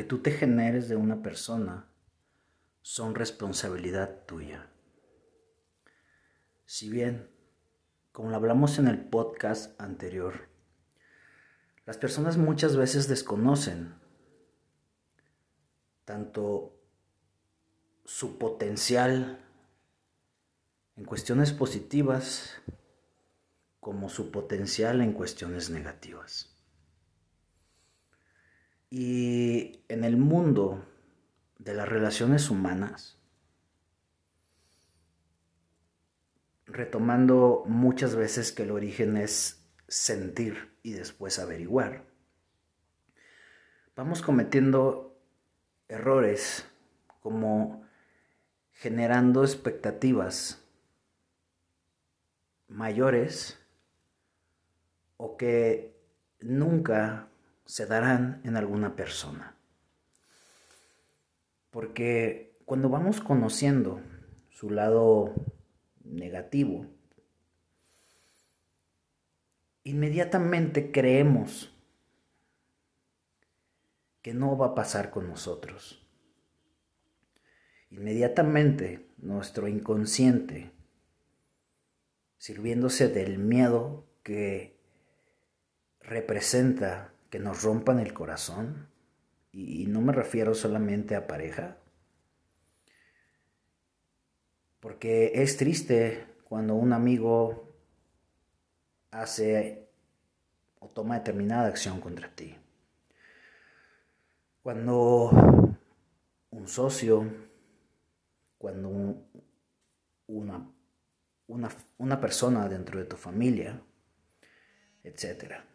que tú te generes de una persona son responsabilidad tuya. Si bien, como lo hablamos en el podcast anterior, las personas muchas veces desconocen tanto su potencial en cuestiones positivas como su potencial en cuestiones negativas. Y en el mundo de las relaciones humanas, retomando muchas veces que el origen es sentir y después averiguar, vamos cometiendo errores como generando expectativas mayores o que nunca se darán en alguna persona. Porque cuando vamos conociendo su lado negativo, inmediatamente creemos que no va a pasar con nosotros. Inmediatamente nuestro inconsciente, sirviéndose del miedo que representa que nos rompan el corazón, y no me refiero solamente a pareja, porque es triste cuando un amigo hace o toma determinada acción contra ti. Cuando un socio, cuando una, una, una persona dentro de tu familia, etc.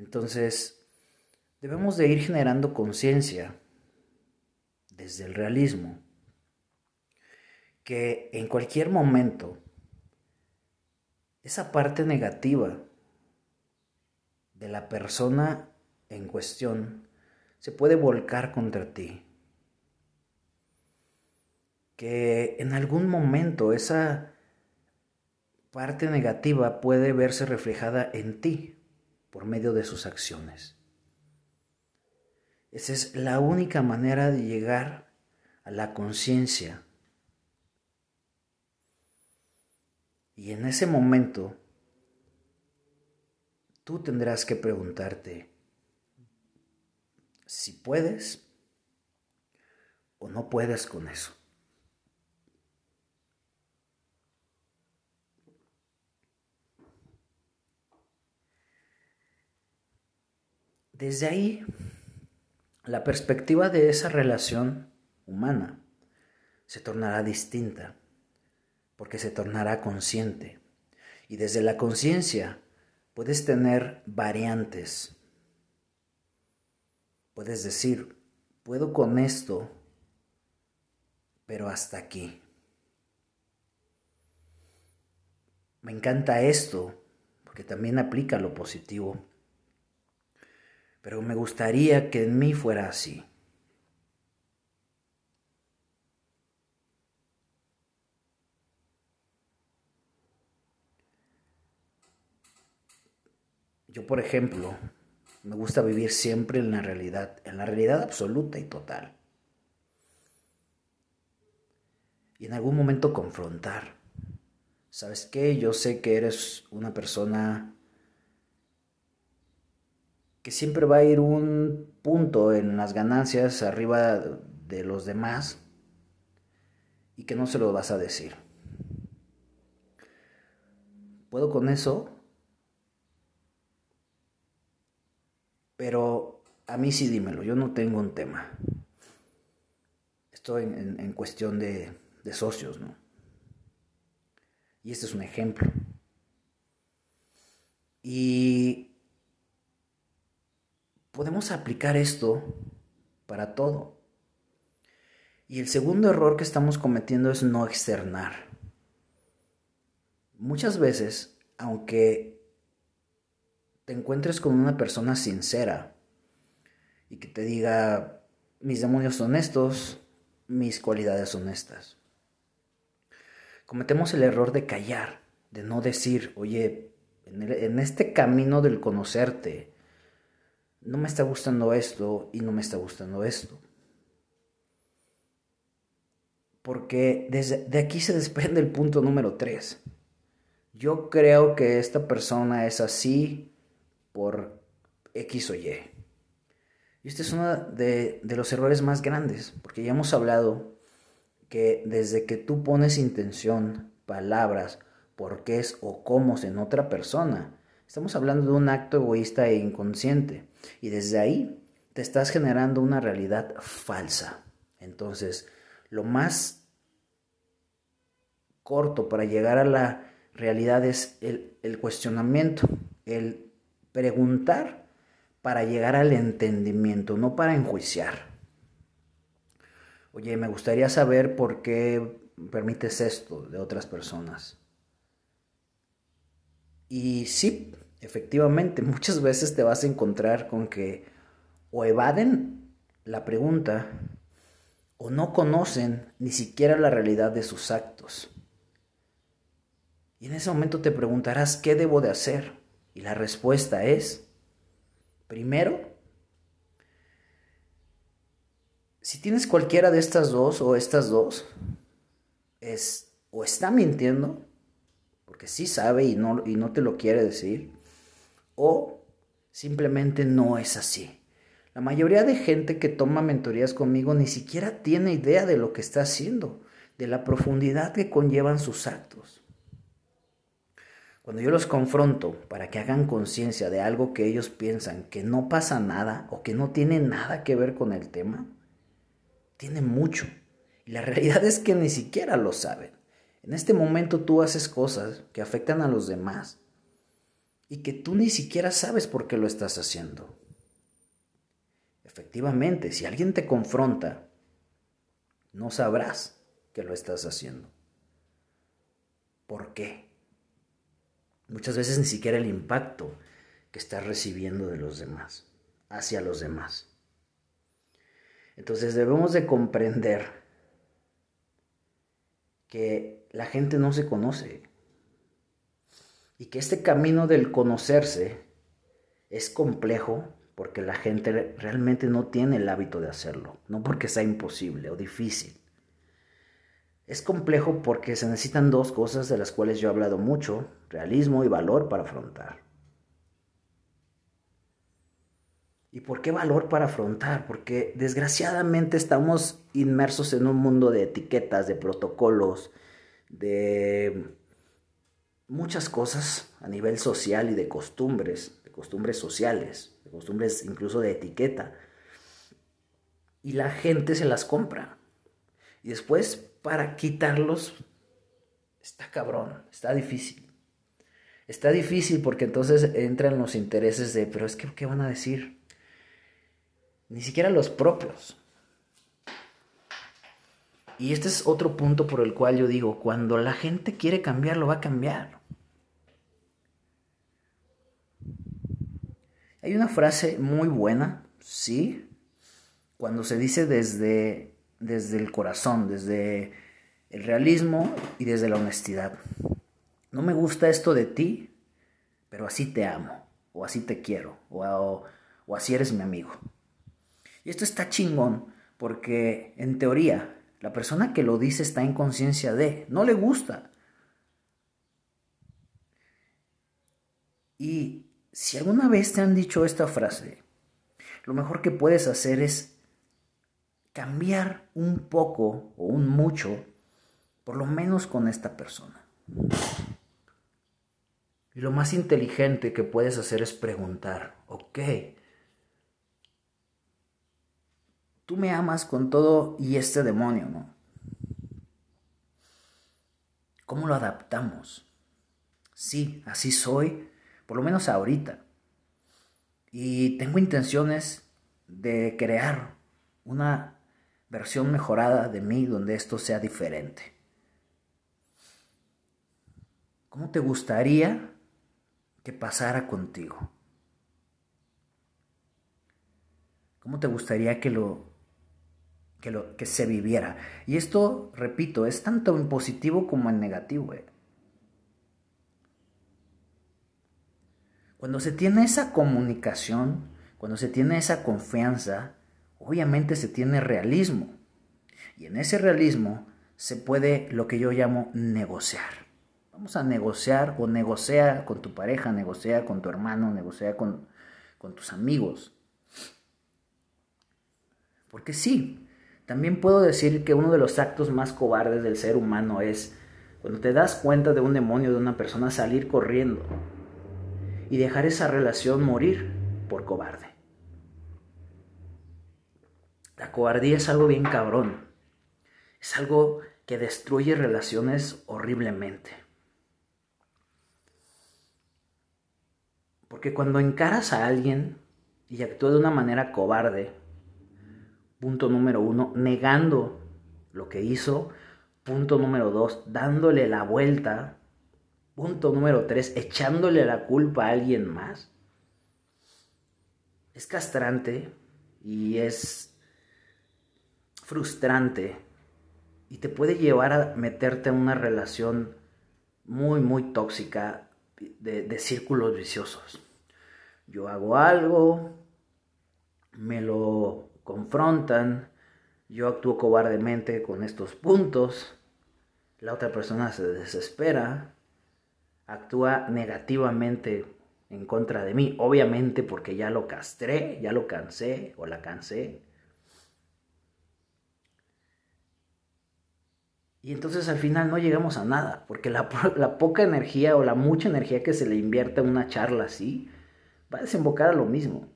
Entonces, debemos de ir generando conciencia desde el realismo que en cualquier momento esa parte negativa de la persona en cuestión se puede volcar contra ti. Que en algún momento esa parte negativa puede verse reflejada en ti por medio de sus acciones. Esa es la única manera de llegar a la conciencia. Y en ese momento, tú tendrás que preguntarte si puedes o no puedes con eso. Desde ahí, la perspectiva de esa relación humana se tornará distinta, porque se tornará consciente. Y desde la conciencia puedes tener variantes. Puedes decir, puedo con esto, pero hasta aquí. Me encanta esto, porque también aplica lo positivo pero me gustaría que en mí fuera así. Yo, por ejemplo, me gusta vivir siempre en la realidad, en la realidad absoluta y total. Y en algún momento confrontar. ¿Sabes qué? Yo sé que eres una persona que siempre va a ir un punto en las ganancias arriba de los demás y que no se lo vas a decir. ¿Puedo con eso? Pero a mí sí dímelo, yo no tengo un tema. Estoy en, cuestión de, de socios, ¿no? Y este es un ejemplo. Y podemos aplicar esto para todo. Y el segundo error que estamos cometiendo es no externar. Muchas veces, aunque te encuentres con una persona sincera y que te diga, mis demonios son estos, mis cualidades son estas, cometemos el error de callar, de no decir, oye, en, este camino del conocerte, no me está gustando esto y no me está gustando esto. Porque desde de aquí se desprende el punto número 3. Yo creo que esta persona es así por X o Y. Y este es uno de, de los errores más grandes, porque ya hemos hablado que desde que tú pones intención, palabras, por qué es o cómo en otra persona, estamos hablando de un acto egoísta e inconsciente. Y desde ahí te estás generando una realidad falsa. Entonces, lo más corto para llegar a la realidad es el, el cuestionamiento, el preguntar para llegar al entendimiento, no para enjuiciar. Oye, me gustaría saber por qué permites esto de otras personas. Y sí, efectivamente, muchas veces te vas a encontrar con que o evaden la pregunta o no conocen ni siquiera la realidad de sus actos. Y en ese momento te preguntarás, ¿qué debo de hacer? Y la respuesta es, primero, si tienes cualquiera de estas dos o estas dos, es o está mintiendo, porque sí sabe y no, y no te lo quiere decir, o simplemente no es así. La mayoría de gente que toma mentorías conmigo ni siquiera tiene idea de lo que está haciendo, de la profundidad que conllevan sus actos. Cuando yo los confronto para que hagan conciencia de algo que ellos piensan que no pasa nada o que no tiene nada que ver con el tema, tiene mucho. Y la realidad es que ni siquiera lo saben. En este momento tú haces cosas que afectan a los demás y que tú ni siquiera sabes por qué lo estás haciendo. Efectivamente, si alguien te confronta, no sabrás que lo estás haciendo. ¿Por qué? Muchas veces ni siquiera el impacto que estás recibiendo de los demás, hacia los demás. Entonces debemos de comprender que la gente no se conoce y que este camino del conocerse es complejo porque la gente realmente no tiene el hábito de hacerlo, no porque sea imposible o difícil. Es complejo porque se necesitan dos cosas de las cuales yo he hablado mucho, realismo y valor para afrontar. ¿Y por qué valor para afrontar? Porque desgraciadamente estamos inmersos en un mundo de etiquetas, de protocolos, de muchas cosas a nivel social y de costumbres, de costumbres sociales, de costumbres incluso de etiqueta. Y la gente se las compra. Y después para quitarlos está cabrón, está difícil. Está difícil porque entonces entran los intereses de, pero es que, ¿qué van a decir? ni siquiera los propios. Y este es otro punto por el cual yo digo, cuando la gente quiere cambiar, lo va a cambiar. Hay una frase muy buena, sí, cuando se dice desde, desde el corazón, desde el realismo y desde la honestidad. No me gusta esto de ti, pero así te amo, o así te quiero, o, o así eres mi amigo. Y esto está chingón porque en teoría la persona que lo dice está en conciencia de, no le gusta. Y si alguna vez te han dicho esta frase, lo mejor que puedes hacer es cambiar un poco o un mucho, por lo menos con esta persona. Y lo más inteligente que puedes hacer es preguntar, ok, tú me amas con todo y este demonio, ¿no? ¿Cómo lo adaptamos? Sí, así soy, por lo menos ahorita. Y tengo intenciones de crear una versión mejorada de mí donde esto sea diferente. ¿Cómo te gustaría que pasara contigo? ¿Cómo te gustaría que lo que, lo, que se viviera. Y esto, repito, es tanto en positivo como en negativo. Eh. Cuando se tiene esa comunicación, Cuando se tiene esa confianza, obviamente se tiene realismo. Y en ese realismo se puede lo que yo llamo negociar. Vamos a negociar o negocia con tu pareja, negocia con tu hermano, negocia con, con tus amigos. Porque sí, también puedo decir que uno de los actos más cobardes del ser humano es cuando te das cuenta de un demonio de una persona salir corriendo y dejar esa relación morir por cobarde. La cobardía es algo bien cabrón. Es algo que destruye relaciones horriblemente. Porque cuando encaras a alguien y actúa de una manera cobarde, punto número uno, negando lo que hizo, punto número dos, dándole la vuelta, punto número tres, echándole la culpa a alguien más, es castrante y es frustrante y te puede llevar a meterte en una relación muy, muy tóxica de, de círculos viciosos. Yo hago algo, me lo confrontan, yo actúo cobardemente con estos puntos, la otra persona se desespera, actúa negativamente en contra de mí, obviamente porque ya lo castré, ya lo cansé o la cansé. Y entonces al final no llegamos a nada, porque la, poca energía o la mucha energía que se le invierte en una charla así va a desembocar a lo mismo.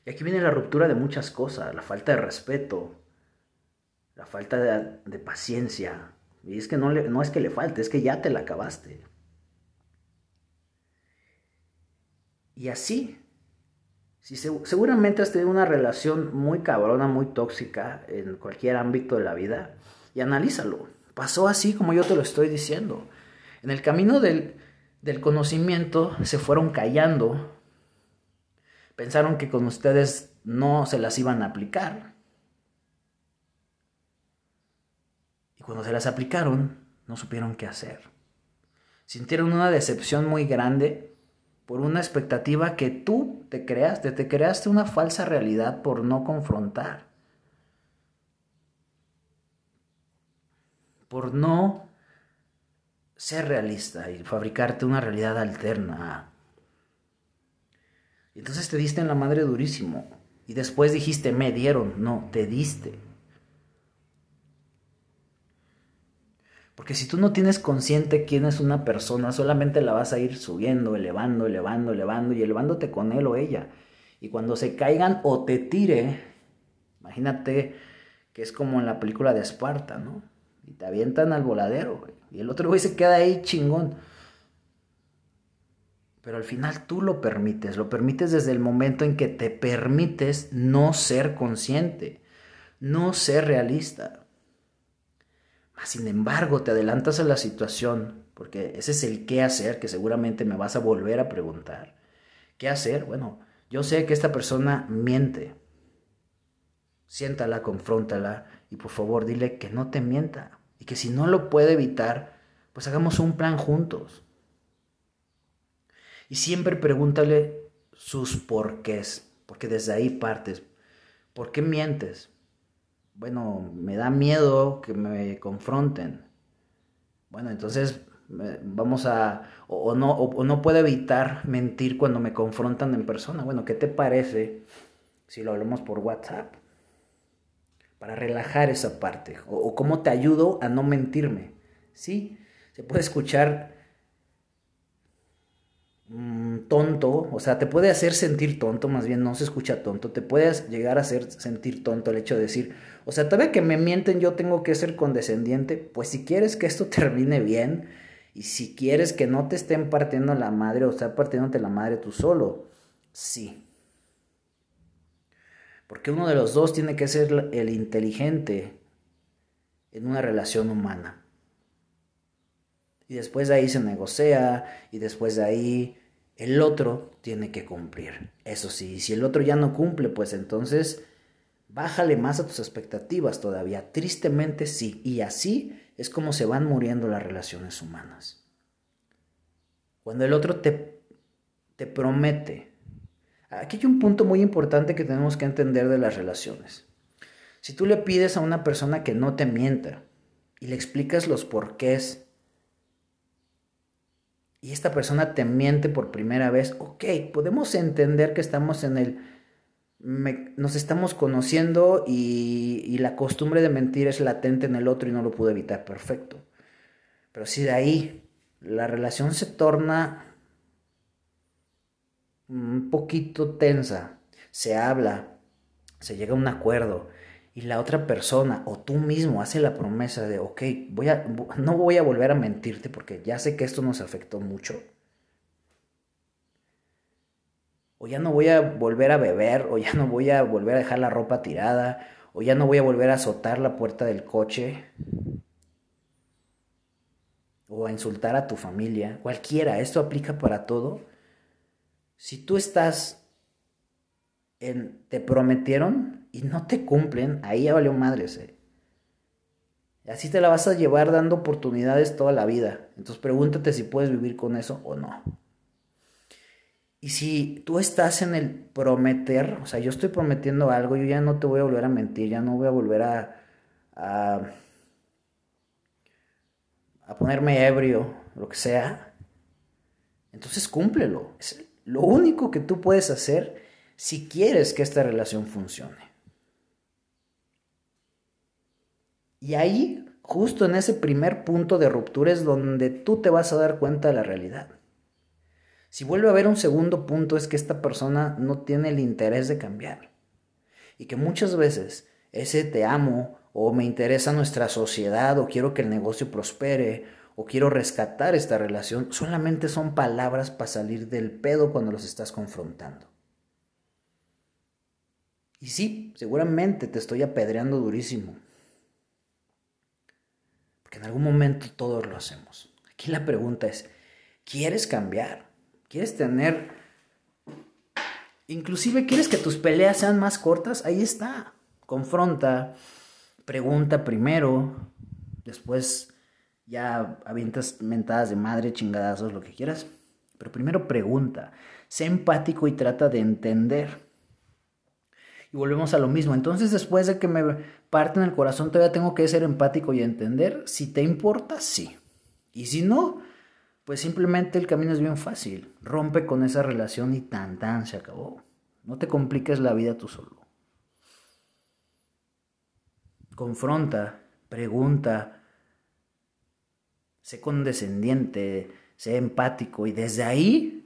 Y aquí viene la ruptura de muchas cosas, la falta de respeto, la falta de, paciencia. Y es que no, es que le falte, es que ya te la acabaste. Y así, si seguramente has tenido una relación muy cabrona, muy tóxica en cualquier ámbito de la vida, y analízalo. Pasó así como yo te lo estoy diciendo. En el camino del conocimiento se fueron callando Pensaron que con ustedes no se las iban a aplicar. Y cuando se las aplicaron, no supieron qué hacer. Sintieron una decepción muy grande por una expectativa que tú te creaste, te creaste una falsa realidad por no confrontar. Por no ser realista y fabricarte una realidad alterna entonces te diste en la madre durísimo. Y después dijiste, me dieron. No, te diste. Porque si tú no tienes consciente quién es una persona, solamente la vas a ir subiendo, elevando, elevando, elevando y elevándote con él o ella. Y cuando se caigan o te tire, imagínate que es como en la película de Esparta, ¿no? Y te avientan al voladero, Y el otro güey se queda ahí chingón. Pero al final tú lo permites, lo permites desde el momento en que te permites no ser consciente, no ser realista. Sin embargo, te adelantas a la situación, porque ese es el qué hacer que seguramente me vas a volver a preguntar. ¿Qué hacer? Bueno, yo sé que esta persona miente. Siéntala, confróntala y por favor dile que no te mienta y que si no lo puede evitar, pues hagamos un plan juntos. Y siempre pregúntale sus porqués, porque desde ahí partes. ¿Por qué mientes? Bueno, me da miedo que me confronten. Bueno, entonces vamos a, o, no, o, no puedo evitar mentir cuando me confrontan en persona. Bueno, ¿qué te parece si lo hablamos por WhatsApp? Para relajar esa parte. O, o cómo te ayudo a no mentirme. Sí, se puede escuchar Mm, tonto, o sea, te puede hacer sentir tonto, más bien no se escucha tonto, te puede llegar a hacer sentir tonto el hecho de decir, o sea, todavía que me mienten yo tengo que ser condescendiente, pues si quieres que esto termine bien y si quieres que no te estén partiendo la madre o sea, partiéndote la madre tú solo, sí. Porque uno de los dos tiene que ser el inteligente en una relación humana. Y después de ahí se negocia y después de ahí el otro tiene que cumplir. Eso sí, si el otro ya no cumple, pues entonces bájale más a tus expectativas todavía. Tristemente sí. Y así es como se van muriendo las relaciones humanas. Cuando el otro te te promete. Aquí hay un punto muy importante que tenemos que entender de las relaciones. Si tú le pides a una persona que no te mienta y le explicas los porqués y esta persona te miente por primera vez, ok, podemos entender que estamos en el... nos estamos conociendo y, y la costumbre de mentir es latente en el otro y no lo puedo evitar, perfecto. Pero si de ahí la relación se torna un poquito tensa, se habla, se llega a un acuerdo y la otra persona o tú mismo hace la promesa de, ok, voy a, no voy a volver a mentirte porque ya sé que esto nos afectó mucho. O ya no voy a volver a beber, o ya no voy a volver a dejar la ropa tirada, o ya no voy a volver a azotar la puerta del coche, o a insultar a tu familia, cualquiera, esto aplica para todo. Si tú estás te prometieron y no te cumplen, ahí ya valió madres. Eh. Así te la vas a llevar dando oportunidades toda la vida. Entonces pregúntate si puedes vivir con eso o no. Y si tú estás en el prometer, o sea, yo estoy prometiendo algo, yo ya no te voy a volver a mentir, ya no voy a volver a, a, a ponerme ebrio, lo que sea, entonces cúmplelo. Es lo único que tú puedes hacer si quieres que esta relación funcione. Y ahí, justo en ese primer punto de ruptura, es donde tú te vas a dar cuenta de la realidad. Si vuelve a haber un segundo punto es que esta persona no tiene el interés de cambiar. Y que muchas veces ese te amo o me interesa nuestra sociedad o quiero que el negocio prospere o quiero rescatar esta relación solamente son palabras para salir del pedo cuando los estás confrontando. Y sí, seguramente te estoy apedreando durísimo. Porque en algún momento todos lo hacemos. Aquí la pregunta es, ¿quieres cambiar? ¿Quieres tener... Inclusive quieres que tus peleas sean más cortas? Ahí está. Confronta, pregunta primero, después ya avientas mentadas de madre, chingadazos, lo que quieras. Pero primero pregunta, sé empático y trata de entender. Y volvemos a lo mismo. Entonces, después de que me parten el corazón, todavía tengo que ser empático y entender. Si te importa, sí. Y si no, pues simplemente el camino es bien fácil. Rompe con esa relación y tan tan se acabó. No te compliques la vida tú solo. Confronta, pregunta, sé condescendiente, sé empático y desde ahí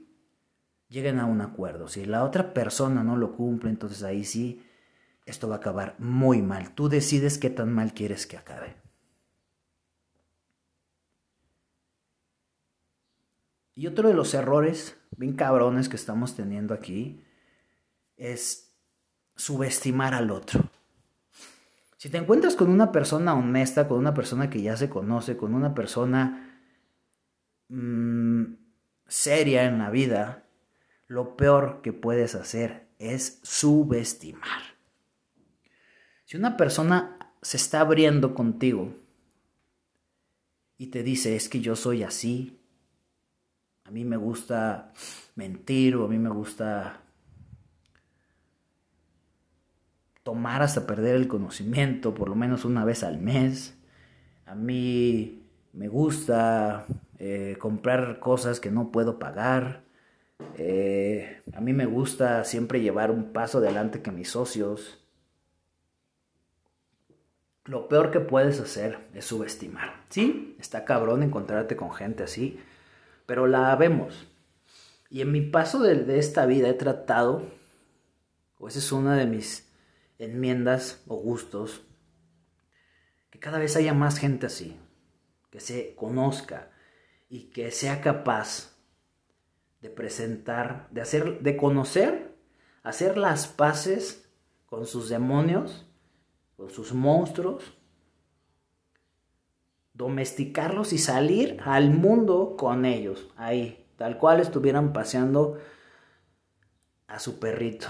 lleguen a un acuerdo. Si la otra persona no lo cumple, entonces ahí sí, esto va a acabar muy mal. Tú decides qué tan mal quieres que acabe. Y otro de los errores bien cabrones que estamos teniendo aquí es subestimar al otro. Si te encuentras con una persona honesta, con una persona que ya se conoce, con una persona mm, seria en la vida, lo peor que puedes hacer es subestimar. Si una persona se está abriendo contigo y te dice, es que yo soy así, a mí me gusta mentir o a mí me gusta tomar hasta perder el conocimiento por lo menos una vez al mes, a mí me gusta eh, comprar cosas que no puedo pagar, eh, a mí me gusta siempre llevar un paso adelante que mis socios. Lo peor que puedes hacer es subestimar. Sí, está cabrón encontrarte con gente así, pero la vemos. Y en mi paso de, esta vida he tratado, o esa es una de mis enmiendas o gustos, que cada vez haya más gente así, que se conozca y que sea capaz de presentar, de hacer, de conocer, hacer las paces con sus demonios, con sus monstruos, domesticarlos y salir al mundo con ellos, ahí, tal cual estuvieran paseando a su perrito.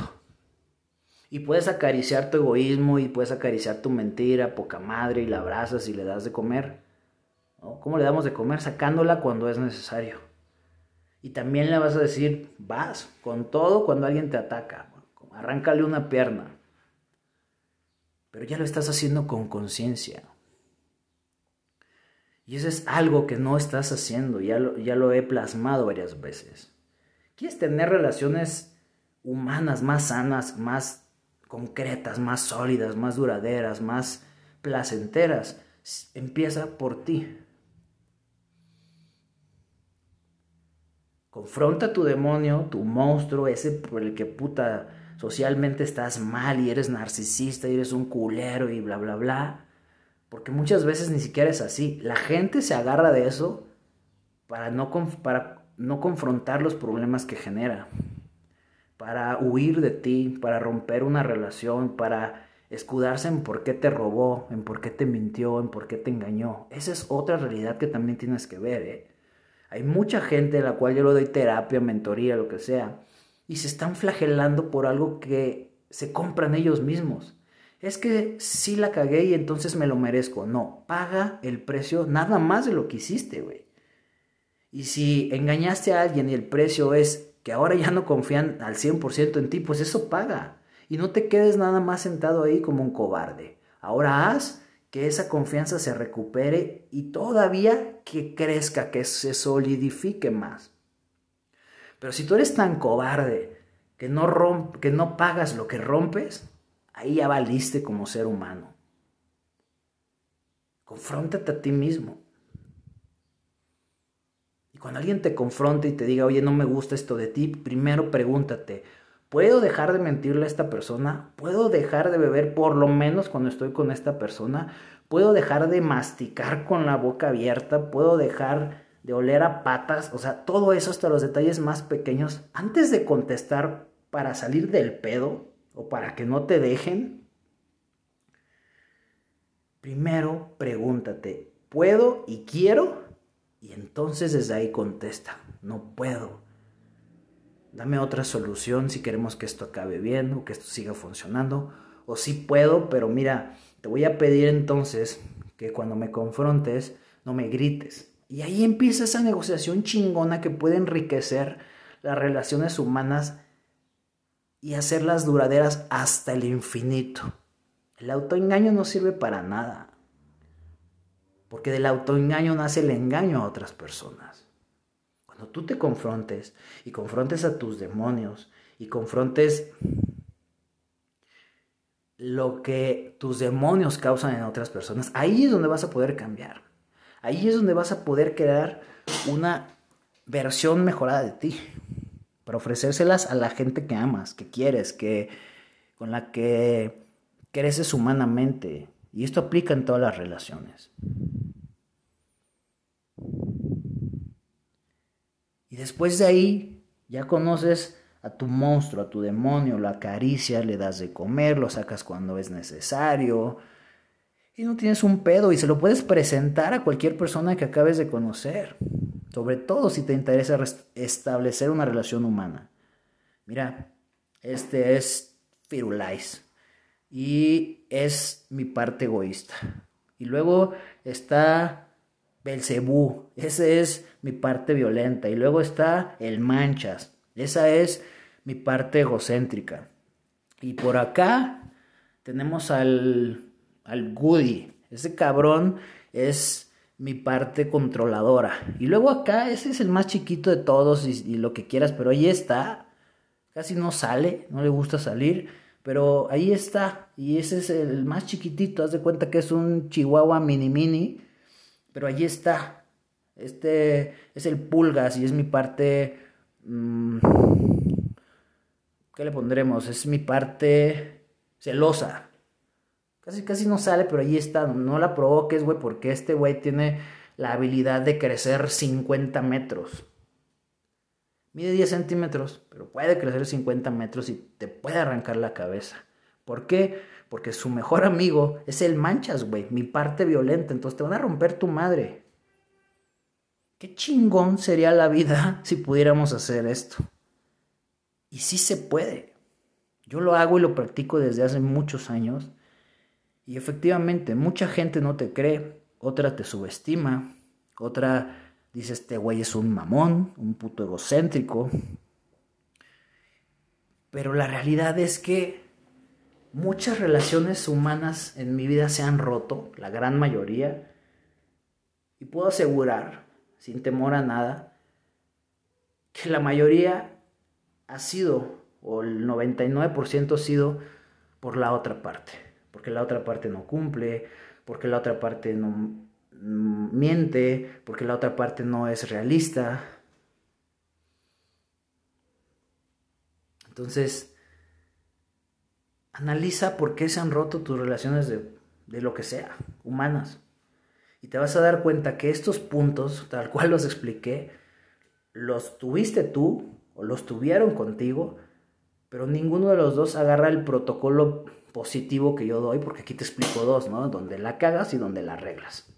Y puedes acariciar tu egoísmo y puedes acariciar tu mentira, poca madre, y la abrazas y le das de comer. ¿Cómo le damos de comer? Sacándola cuando es necesario Y también le vas a decir, vas con todo cuando alguien te ataca. Arráncale una pierna. Pero ya lo estás haciendo con conciencia. Y eso es algo que no estás haciendo, ya lo, ya lo he plasmado varias veces. ¿Quieres tener relaciones humanas más sanas, más concretas, más sólidas, más duraderas, más placenteras? Empieza por ti. Confronta tu demonio, tu monstruo, ese por el que puta socialmente estás mal y eres narcisista y eres un culero y bla, bla, bla. Porque muchas veces ni siquiera es así. La gente se agarra de eso para no, para no confrontar los problemas que genera. Para huir de ti, para romper una relación, para escudarse en por qué te robó, en por qué te mintió, en por qué te engañó. Esa es otra realidad que también tienes que ver. ¿eh? Hay mucha gente a la cual yo le doy terapia, mentoría, lo que sea, y se están flagelando por algo que se compran ellos mismos. Es que sí la cagué y entonces me lo merezco. No, paga el precio nada más de lo que hiciste, güey. Y si engañaste a alguien y el precio es que ahora ya no confían al 100% en ti, pues eso paga. Y no te quedes nada más sentado ahí como un cobarde. Ahora haz que esa confianza se recupere y todavía que crezca, que se solidifique más. Pero si tú eres tan cobarde que no, que no pagas lo que rompes, ahí ya valiste como ser humano. Confróntate a ti mismo. Y cuando alguien te confronte y te diga, oye, no me gusta esto de ti, primero pregúntate, ¿puedo dejar de mentirle a esta persona? ¿Puedo dejar de beber por lo menos cuando estoy con esta persona? ¿Puedo dejar de masticar con la boca abierta? ¿Puedo dejar de oler a patas, o sea, todo eso hasta los detalles más pequeños, antes de contestar para salir del pedo o para que no te dejen, primero pregúntate, ¿puedo y quiero? Y entonces desde ahí contesta, no puedo. Dame otra solución si queremos que esto acabe bien o que esto siga funcionando. O sí puedo, pero mira, te voy a pedir entonces que cuando me confrontes no me grites, y ahí empieza esa negociación chingona que puede enriquecer las relaciones humanas y hacerlas duraderas hasta el infinito. El autoengaño no sirve para nada. Porque del autoengaño nace el engaño a otras personas. Cuando tú te confrontes y confrontes a tus demonios y confrontes lo que tus demonios causan en otras personas, ahí es donde vas a poder cambiar. Ahí es donde vas a poder crear una versión mejorada de ti. Para ofrecérselas a la gente que amas, que quieres, que, con la que creces humanamente. Y esto aplica en todas las relaciones. Y después de ahí, ya conoces a tu monstruo, a tu demonio, lo acaricias, le das de comer, lo sacas cuando es necesario, y no tienes un pedo y se lo puedes presentar a cualquier persona que acabes de conocer, sobre todo si te interesa establecer una relación humana. Mira, este es Firulais y es mi parte egoísta. Y luego está Belcebú, ese es mi parte violenta. Y luego está el Manchas, esa es mi parte egocéntrica. Y por acá tenemos al al Goody. Ese cabrón es mi parte controladora. Y luego acá, ese es el más chiquito de todos y, lo que quieras, pero ahí está. Casi no sale, no le gusta salir, pero ahí está. Y ese es el más chiquitito, haz de cuenta que es un chihuahua mini mini, pero ahí está. Este es el pulgas y es mi parte... Mm, ¿Qué le pondremos? Es mi parte celosa. Casi, casi no sale, pero ahí está. No la provoques, güey, porque este güey tiene la habilidad de crecer 50 metros. Mide 10 centímetros, pero puede crecer 50 metros y te puede arrancar la cabeza. ¿Por qué? Porque su mejor amigo es el manchas, güey, mi parte violenta. Entonces te van a romper tu madre. Qué chingón sería la vida si pudiéramos hacer esto. Y sí se puede. Yo lo hago y lo practico desde hace muchos años. Y efectivamente, mucha gente no te cree, otra te subestima, otra Dice este güey es un mamón, un puto egocéntrico. Pero la realidad es que muchas relaciones humanas en mi vida se han roto, la gran mayoría. Y puedo asegurar, sin temor a nada, que la mayoría ha sido, o el 99% ha sido por la otra parte. Porque la otra parte no cumple, porque la otra parte no, miente, porque la otra parte no es realista. Entonces, analiza por qué se han roto tus relaciones de, de, lo que sea, humanas. Y te vas a dar cuenta que estos puntos, tal cual los expliqué, los tuviste tú o los tuvieron contigo, pero ninguno de los dos agarra el protocolo positivo que yo doy, porque aquí te explico dos, ¿no? Donde la cagas y donde la arreglas.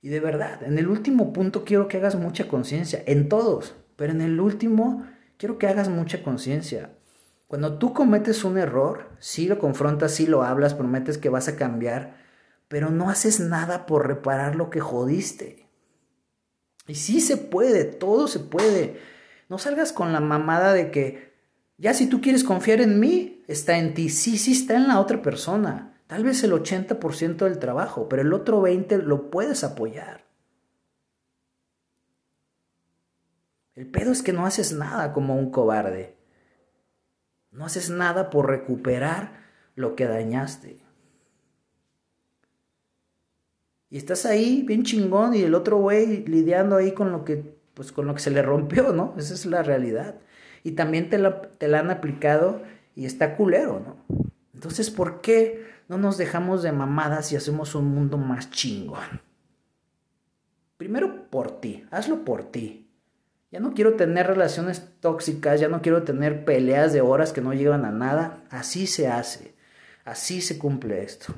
Y de verdad, en el último punto quiero que hagas mucha conciencia, en todos, pero en el último quiero que hagas mucha conciencia. Cuando tú cometes un error, sí lo confrontas, sí lo hablas, prometes que vas a cambiar, pero no haces nada por reparar lo que jodiste. Y sí se puede, todo se puede. No salgas con la mamada de que ya si tú quieres confiar en mí, está en ti. Sí, sí está en la otra persona. Tal vez el 80% del trabajo, pero el otro 20% lo puedes apoyar. El pedo es que no haces nada como un cobarde. No haces nada por recuperar lo que dañaste. Y estás ahí bien chingón y el otro güey lidiando ahí con lo que pues con lo que se le rompió, ¿no? Esa es la realidad. Y también te la, te la han aplicado y está culero, ¿no? Entonces, ¿por qué no nos dejamos de mamadas y hacemos un mundo más chingón? Primero por ti, hazlo por ti. Ya no quiero tener relaciones tóxicas, ya no quiero tener peleas de horas que no llevan a nada. Así se hace, así se cumple esto.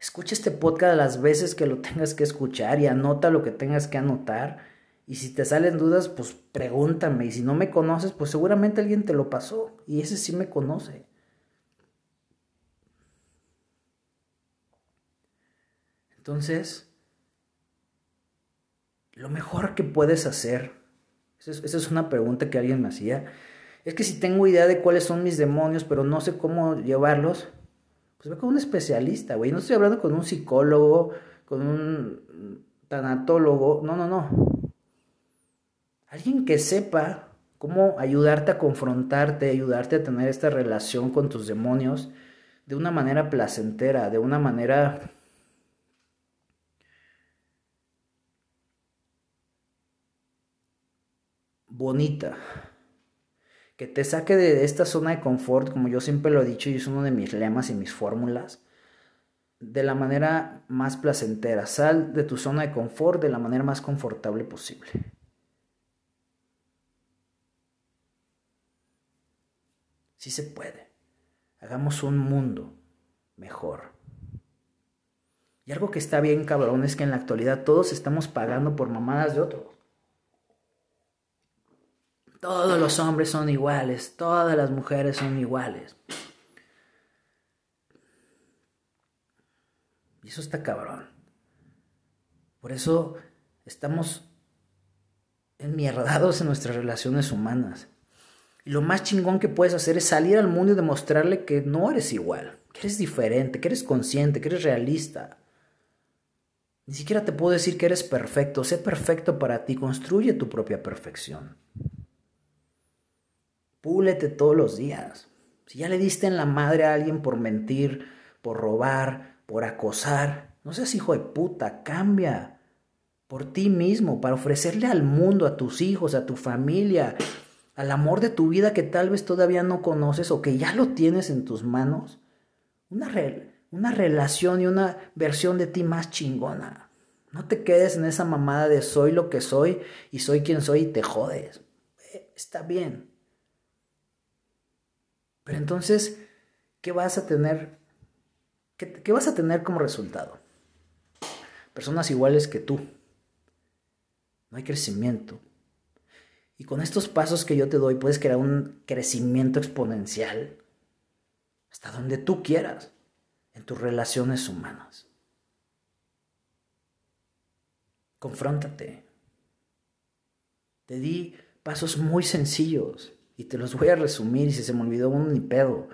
Escucha este podcast las veces que lo tengas que escuchar y anota lo que tengas que anotar. Y si te salen dudas, pues pregúntame. Y si no me conoces, pues seguramente alguien te lo pasó. Y ese sí me conoce. Entonces, lo mejor que puedes hacer, esa es una pregunta que alguien me hacía, es que si tengo idea de cuáles son mis demonios, pero no sé cómo llevarlos, pues ve con un especialista, güey. No estoy hablando con un psicólogo, con un tanatólogo, no, no, no. Alguien que sepa cómo ayudarte a confrontarte, ayudarte a tener esta relación con tus demonios de una manera placentera, de una manera bonita, que te saque de esta zona de confort, como yo siempre lo he dicho y es uno de mis lemas y mis fórmulas, de la manera más placentera. Sal de tu zona de confort de la manera más confortable posible. Sí se puede. Hagamos un mundo mejor. Y algo que está bien cabrón es que en la actualidad todos estamos pagando por mamadas de otros. Todos los hombres son iguales, todas las mujeres son iguales. Y eso está cabrón. Por eso estamos enmierdados en nuestras relaciones humanas. Y lo más chingón que puedes hacer es salir al mundo y demostrarle que no eres igual, que eres diferente, que eres consciente, que eres realista. Ni siquiera te puedo decir que eres perfecto. Sé perfecto para ti. Construye tu propia perfección. Púlete todos los días. Si ya le diste en la madre a alguien por mentir, por robar, por acosar, no seas hijo de puta, cambia por ti mismo, para ofrecerle al mundo, a tus hijos, a tu familia, al amor de tu vida que tal vez todavía no conoces o que ya lo tienes en tus manos, una, una relación y una versión de ti más chingona. No te quedes en esa mamada de soy lo que soy y soy quien soy y te jodes. Está bien. Pero entonces, ¿qué vas a tener? ¿Qué, vas a tener como resultado? Personas iguales que tú. No hay crecimiento. Y con estos pasos que yo te doy puedes crear un crecimiento exponencial hasta donde tú quieras en tus relaciones humanas. Confróntate. Te di pasos muy sencillos y te los voy a resumir y si se me olvidó uno ni pedo.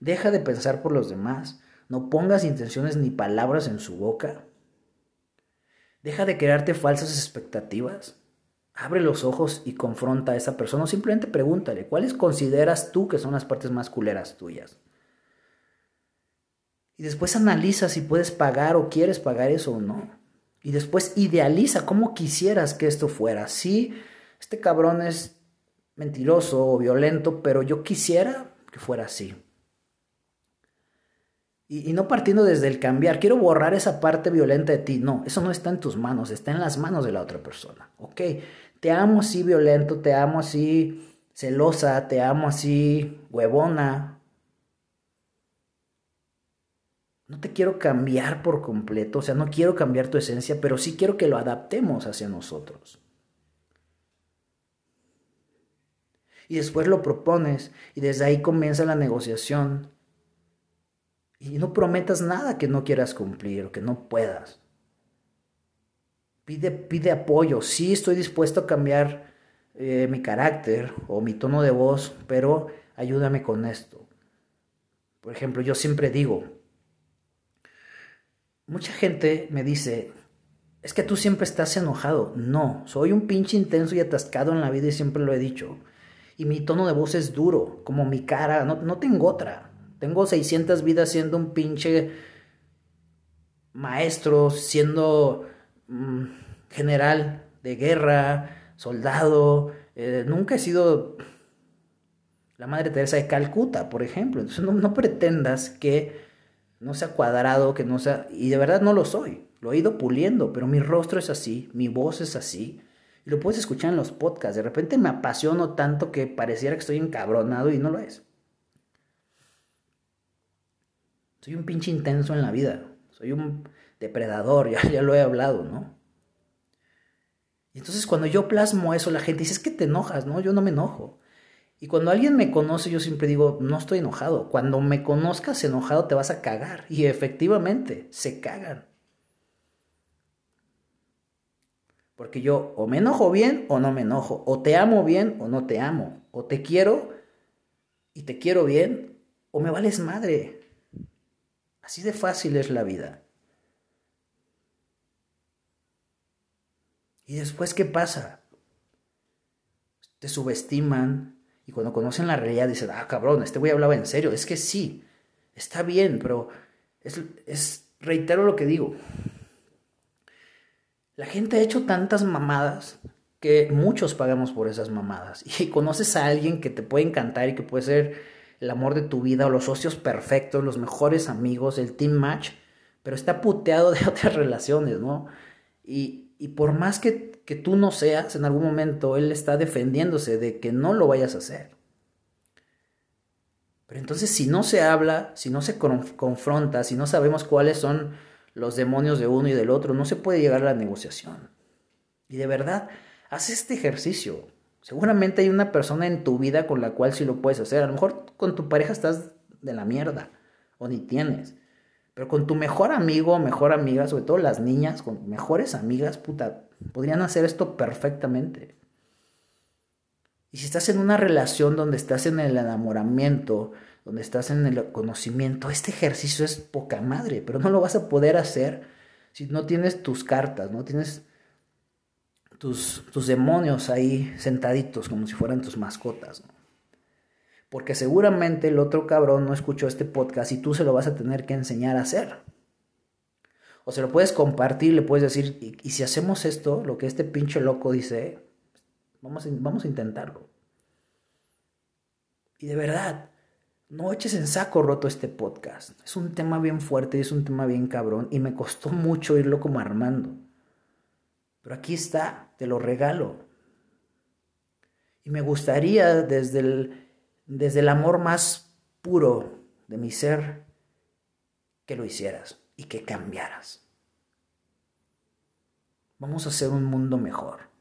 Deja de pensar por los demás. No pongas intenciones ni palabras en su boca. Deja de crearte falsas expectativas. Abre los ojos y confronta a esa persona o simplemente pregúntale, ¿cuáles consideras tú que son las partes más culeras tuyas? Y después analiza si puedes pagar o quieres pagar eso o no. Y después idealiza cómo quisieras que esto fuera. Sí, este cabrón es mentiroso o violento, pero yo quisiera que fuera así. Y, no partiendo desde el cambiar, quiero borrar esa parte violenta de ti. No, eso no está en tus manos, está en las manos de la otra persona. ¿Ok? Te amo así violento, te amo así celosa, te amo así huevona. No te quiero cambiar por completo, o sea, no quiero cambiar tu esencia, pero sí quiero que lo adaptemos hacia nosotros. Y después lo propones y desde ahí comienza la negociación y no prometas nada que no quieras cumplir o que no puedas. Pide, pide apoyo. Sí estoy dispuesto a cambiar eh, mi carácter o mi tono de voz, pero ayúdame con esto. Por ejemplo, yo siempre digo, mucha gente me dice, es que tú siempre estás enojado. No, soy un pinche intenso y atascado en la vida y siempre lo he dicho. Y mi tono de voz es duro, como mi cara, no, no tengo otra. Tengo 600 vidas siendo un pinche maestro, siendo mm, general de guerra, soldado. Eh, nunca he sido la Madre Teresa de Calcuta, por ejemplo. Entonces no, pretendas que no sea cuadrado, que no sea... Y de verdad no lo soy. Lo he ido puliendo, pero mi rostro es así, mi voz es así. Y lo puedes escuchar en los podcasts. De repente me apasiono tanto que pareciera que estoy encabronado y no lo es. Soy un pinche intenso en la vida. Soy un depredador, ya, ya lo he hablado, ¿no? Y entonces cuando yo plasmo eso, la gente dice, es que te enojas, ¿no? Yo no me enojo. Y cuando alguien me conoce, yo siempre digo, no estoy enojado. Cuando me conozcas enojado, te vas a cagar. Y efectivamente, se cagan. Porque yo o me enojo bien o no me enojo. O te amo bien o no te amo. O te quiero y te quiero bien o me vales madre. Así de fácil es la vida. ¿Y después qué pasa? Te subestiman y cuando conocen la realidad dicen, ah, cabrón, este güey hablaba en serio. Es que sí, está bien, pero es, es, reitero lo que digo. La gente ha hecho tantas mamadas que muchos pagamos por esas mamadas. Y conoces a alguien que te puede encantar y que puede ser el amor de tu vida o los socios perfectos, los mejores amigos, el team match, pero está puteado de otras relaciones, ¿no? Y, por más que, que tú no seas, en algún momento él está defendiéndose de que no lo vayas a hacer. Pero entonces si no se habla, si no se confronta, si no sabemos cuáles son los demonios de uno y del otro, no se puede llegar a la negociación. Y de verdad, haz este ejercicio. Seguramente hay una persona en tu vida con la cual sí lo puedes hacer. A lo mejor con tu pareja estás de la mierda o ni tienes. Pero con tu mejor amigo mejor amiga, sobre todo las niñas, con mejores amigas, puta, podrían hacer esto perfectamente. Y si estás en una relación donde estás en el enamoramiento, donde estás en el conocimiento, este ejercicio es poca madre, pero no lo vas a poder hacer si no tienes tus cartas, no tienes tus, demonios ahí sentaditos como si fueran tus mascotas. Porque seguramente el otro cabrón no escuchó este podcast y tú se lo vas a tener que enseñar a hacer. O se lo puedes compartir, le puedes decir, y, si hacemos esto, lo que este pinche loco dice, vamos vamos a intentarlo. Y de verdad, no eches en saco roto este podcast. Es un tema bien fuerte y es un tema bien cabrón y me costó mucho irlo como armando. Pero aquí está, te lo regalo. Y me gustaría desde el, desde el amor más puro de mi ser que lo hicieras y que cambiaras. Vamos a hacer un mundo mejor.